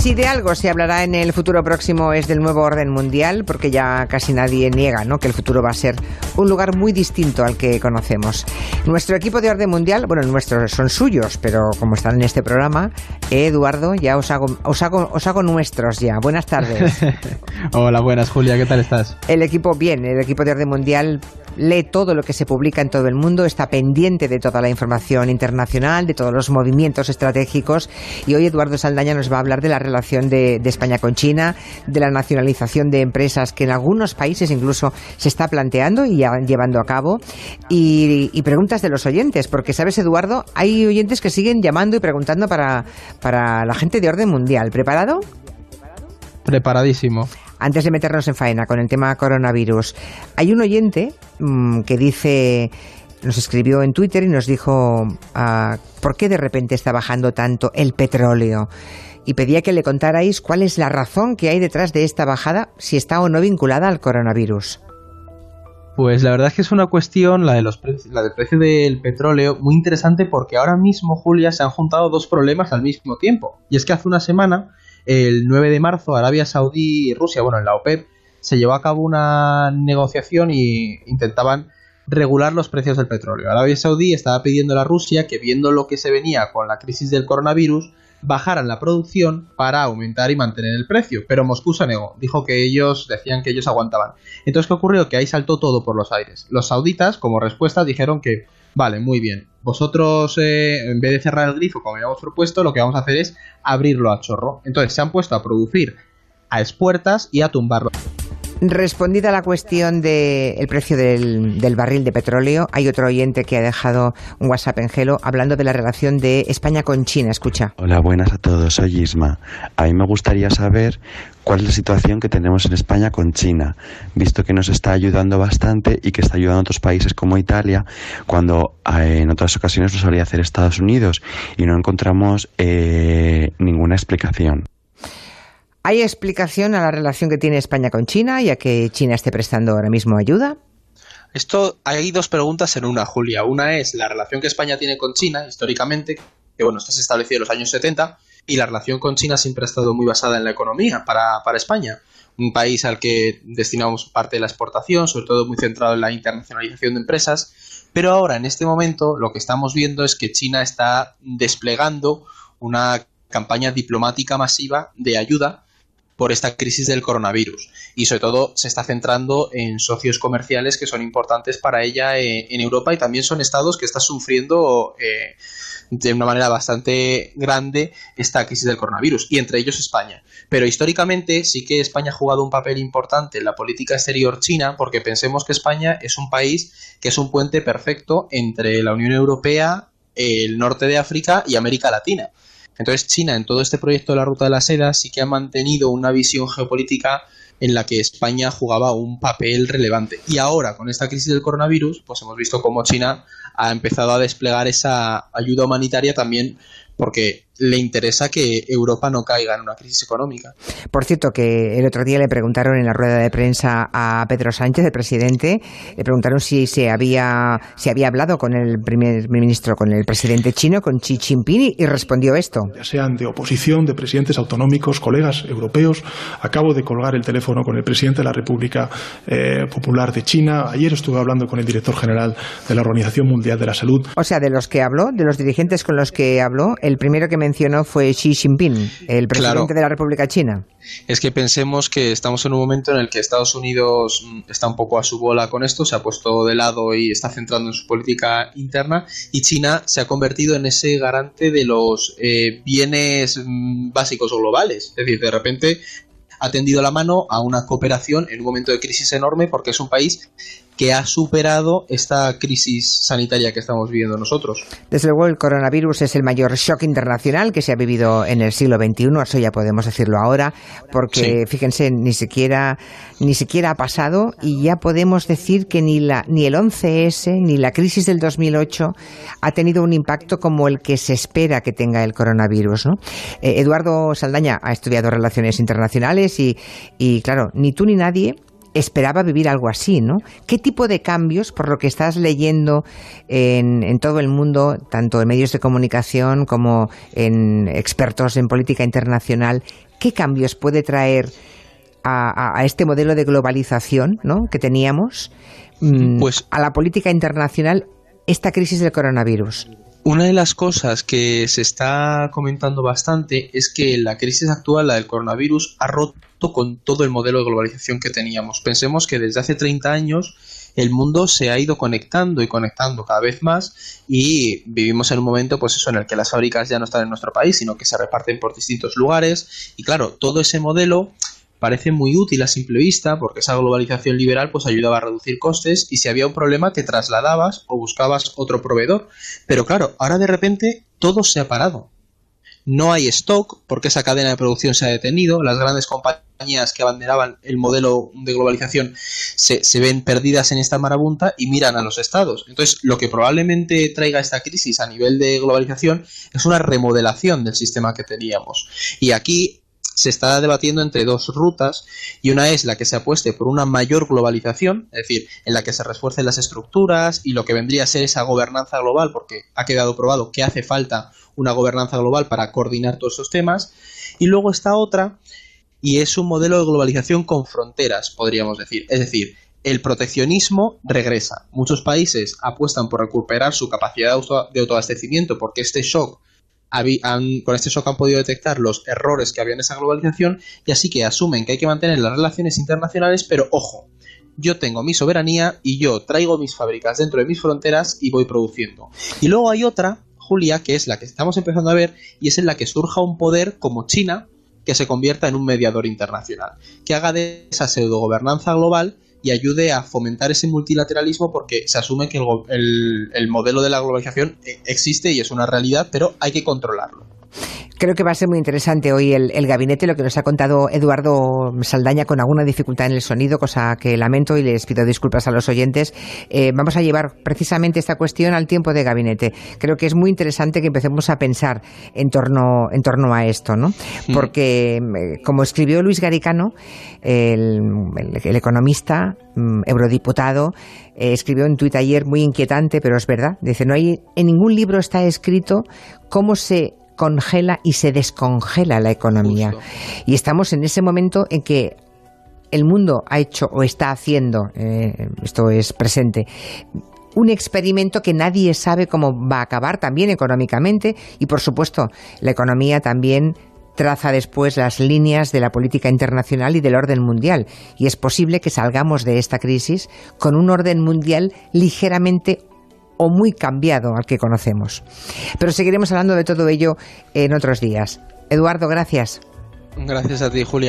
Si de algo se hablará en el futuro próximo es del nuevo orden mundial, porque ya casi nadie niega ¿no? que el futuro va a ser un lugar muy distinto al que conocemos. Nuestro equipo de orden mundial, bueno, nuestros son suyos, pero como están en este programa, Eduardo, ya os hago, os hago, os hago nuestros ya. Buenas tardes. Hola, buenas Julia, ¿qué tal estás? El equipo, bien, el equipo de orden mundial lee todo lo que se publica en todo el mundo, está pendiente de toda la información internacional, de todos los movimientos estratégicos y hoy Eduardo Saldaña nos va a hablar de la relación de, España con China, de la nacionalización de empresas que en algunos países incluso se está planteando y llevando a cabo y, preguntas de los oyentes, porque sabes Eduardo, hay oyentes que siguen llamando y preguntando para, para la gente de orden mundial. ¿Preparado? Preparadísimo. Antes de meternos en faena con el tema coronavirus, hay un oyente mm, que dice, nos escribió en Twitter y nos dijo, ah, ¿por qué de repente está bajando tanto el petróleo? Y pedía que le contarais cuál es la razón que hay detrás de esta bajada, si está o no vinculada al coronavirus. Pues la verdad es que es una cuestión, la, de los la del precio del petróleo, muy interesante porque ahora mismo, Julia, se han juntado dos problemas al mismo tiempo. Y es que hace una semana el 9 de marzo Arabia Saudí y Rusia, bueno, en la OPEP, se llevó a cabo una negociación y intentaban regular los precios del petróleo. Arabia Saudí estaba pidiendo a Rusia que viendo lo que se venía con la crisis del coronavirus, bajaran la producción para aumentar y mantener el precio, pero Moscú se negó, dijo que ellos decían que ellos aguantaban. Entonces, ¿qué ocurrió? Que ahí saltó todo por los aires. Los sauditas, como respuesta, dijeron que Vale, muy bien. Vosotros, eh, en vez de cerrar el grifo como habíamos propuesto, lo que vamos a hacer es abrirlo a chorro. Entonces se han puesto a producir a espuertas y a tumbarlo. Respondida la cuestión del precio del, barril de petróleo, hay otro oyente que ha dejado un WhatsApp en gelo hablando de la relación de España con China. Escucha. Hola, buenas a todos. Soy Isma. A mí me gustaría saber cuál es la situación que tenemos en España con China, visto que nos está ayudando bastante y que está ayudando a otros países como Italia, cuando eh, en otras ocasiones lo solía hacer Estados Unidos y no encontramos eh, ninguna explicación. ¿Hay explicación a la relación que tiene España con China y a que China esté prestando ahora mismo ayuda? Esto hay dos preguntas en una, Julia. Una es la relación que España tiene con China históricamente, que bueno, está establecido en los años 70, y la relación con China siempre ha estado muy basada en la economía para, para España. Un país al que destinamos parte de la exportación, sobre todo muy centrado en la internacionalización de empresas. Pero ahora, en este momento, lo que estamos viendo es que China está desplegando una campaña diplomática masiva de ayuda por esta crisis del coronavirus y sobre todo se está centrando en socios comerciales que son importantes para ella eh, en Europa y también son estados que están sufriendo eh, de una manera bastante grande esta crisis del coronavirus y entre ellos España. Pero históricamente sí que España ha jugado un papel importante en la política exterior china porque pensemos que España es un país que es un puente perfecto entre la Unión Europea, el norte de África y América Latina. Entonces China en todo este proyecto de la Ruta de la Seda sí que ha mantenido una visión geopolítica en la que España jugaba un papel relevante. Y ahora, con esta crisis del coronavirus, pues hemos visto cómo China ha empezado a desplegar esa ayuda humanitaria también porque le interesa que Europa no caiga en una crisis económica. Por cierto, que el otro día le preguntaron en la rueda de prensa a Pedro Sánchez, el presidente, le preguntaron si se había, si había hablado con el primer ministro, con el presidente chino, con Xi Jinping, y respondió esto. Ya sean de oposición, de presidentes autonómicos, colegas europeos. Acabo de colgar el teléfono con el presidente de la República eh, Popular de China. Ayer estuve hablando con el director general de la Organización Mundial de la Salud. O sea, de los que habló, de los dirigentes con los que habló, el primero que mencionó fue Xi Jinping, el presidente de la República China. Es que pensemos que estamos en un momento en el que Estados Unidos mm, está un poco a su bola con esto, se ha puesto de lado y está centrando en su política interna, y China se ha convertido en ese garante de los eh, bienes mm, básicos globales. Es decir, de repente ha tendido la mano a una cooperación en un momento de crisis enorme porque es un país que ha superado esta crisis sanitaria que estamos viviendo nosotros. Desde luego, el coronavirus es el mayor shock internacional que se ha vivido en el siglo XXI, eso ya podemos decirlo ahora, porque fíjense, ni siquiera, ni siquiera ha pasado y ya podemos decir que ni, la, ni el 11S ni la crisis del 2008 ha tenido un impacto como el que se espera que tenga el coronavirus. ¿no? Eh, Eduardo Saldaña ha estudiado relaciones internacionales y, y, claro, ni tú ni nadie esperaba vivir algo así, ¿no? ¿Qué tipo de cambios, por lo que estás leyendo en, en, todo el mundo, tanto en medios de comunicación como en expertos en política internacional, ¿qué cambios puede traer a, este modelo de globalización ¿no? que teníamos mm, pues, a la política internacional esta crisis del coronavirus? Una de las cosas que se está comentando bastante es que la crisis actual, la del coronavirus, ha roto con todo el modelo de globalización que teníamos. Pensemos que desde hace 30 años el mundo se ha ido conectando y conectando cada vez más y vivimos en un momento pues eso en el que las fábricas ya no están en nuestro país, sino que se reparten por distintos lugares y claro, todo ese modelo parece muy útil a simple vista porque esa globalización liberal pues ayudaba a reducir costes y si había un problema te trasladabas o buscabas otro proveedor. Pero claro, ahora de repente todo se ha parado. No hay stock porque esa cadena de producción se ha detenido, las grandes compañías que abanderaban el modelo de globalización se, se ven perdidas en esta marabunta y miran a los estados. Entonces, lo que probablemente traiga esta crisis a nivel de globalización es una remodelación del sistema que teníamos. Y aquí se está debatiendo entre dos rutas y una es la que se apueste por una mayor globalización, es decir, en la que se refuercen las estructuras y lo que vendría a ser esa gobernanza global, porque ha quedado probado que hace falta una gobernanza global para coordinar todos esos temas, y luego está otra y es un modelo de globalización con fronteras, podríamos decir, es decir, el proteccionismo regresa. Muchos países apuestan por recuperar su capacidad de autoabastecimiento porque este shock con este shock han podido detectar los errores que había en esa globalización y así que asumen que hay que mantener las relaciones internacionales, pero ojo, yo tengo mi soberanía y yo traigo mis fábricas dentro de mis fronteras y voy produciendo. Y luego hay otra, Julia, que es la que estamos empezando a ver y es en la que surja un poder como China que se convierta en un mediador internacional, que haga de esa pseudo gobernanza global y ayude a fomentar ese multilateralismo porque se asume que el, el modelo de la globalización eh, existe y es una realidad, pero hay que controlarlo. Creo que va a ser muy interesante hoy el, gabinete, lo que nos ha contado Eduardo Saldaña con alguna dificultad en el sonido, cosa que lamento y les pido disculpas a los oyentes. Eh, vamos a llevar precisamente esta cuestión al tiempo de gabinete. Creo que es muy interesante que empecemos a pensar en torno, en torno a esto, ¿no? Mm. Porque, eh, como escribió Luis Garicano, el, economista, mm, eurodiputado, eh, escribió en Twitter ayer muy inquietante, pero es verdad. Dice, no hay, en ningún libro está escrito cómo se congela y se descongela la economía. Y estamos en ese momento en que el mundo ha hecho o está haciendo, eh, esto es presente, un experimento que nadie sabe cómo va a acabar también económicamente y por supuesto la economía también traza después las líneas de la política internacional y del orden mundial y es posible que salgamos de esta crisis con un orden mundial ligeramente o muy cambiado al que conocemos. Pero seguiremos hablando de todo ello en otros días. Eduardo, gracias. Gracias a ti, Julia.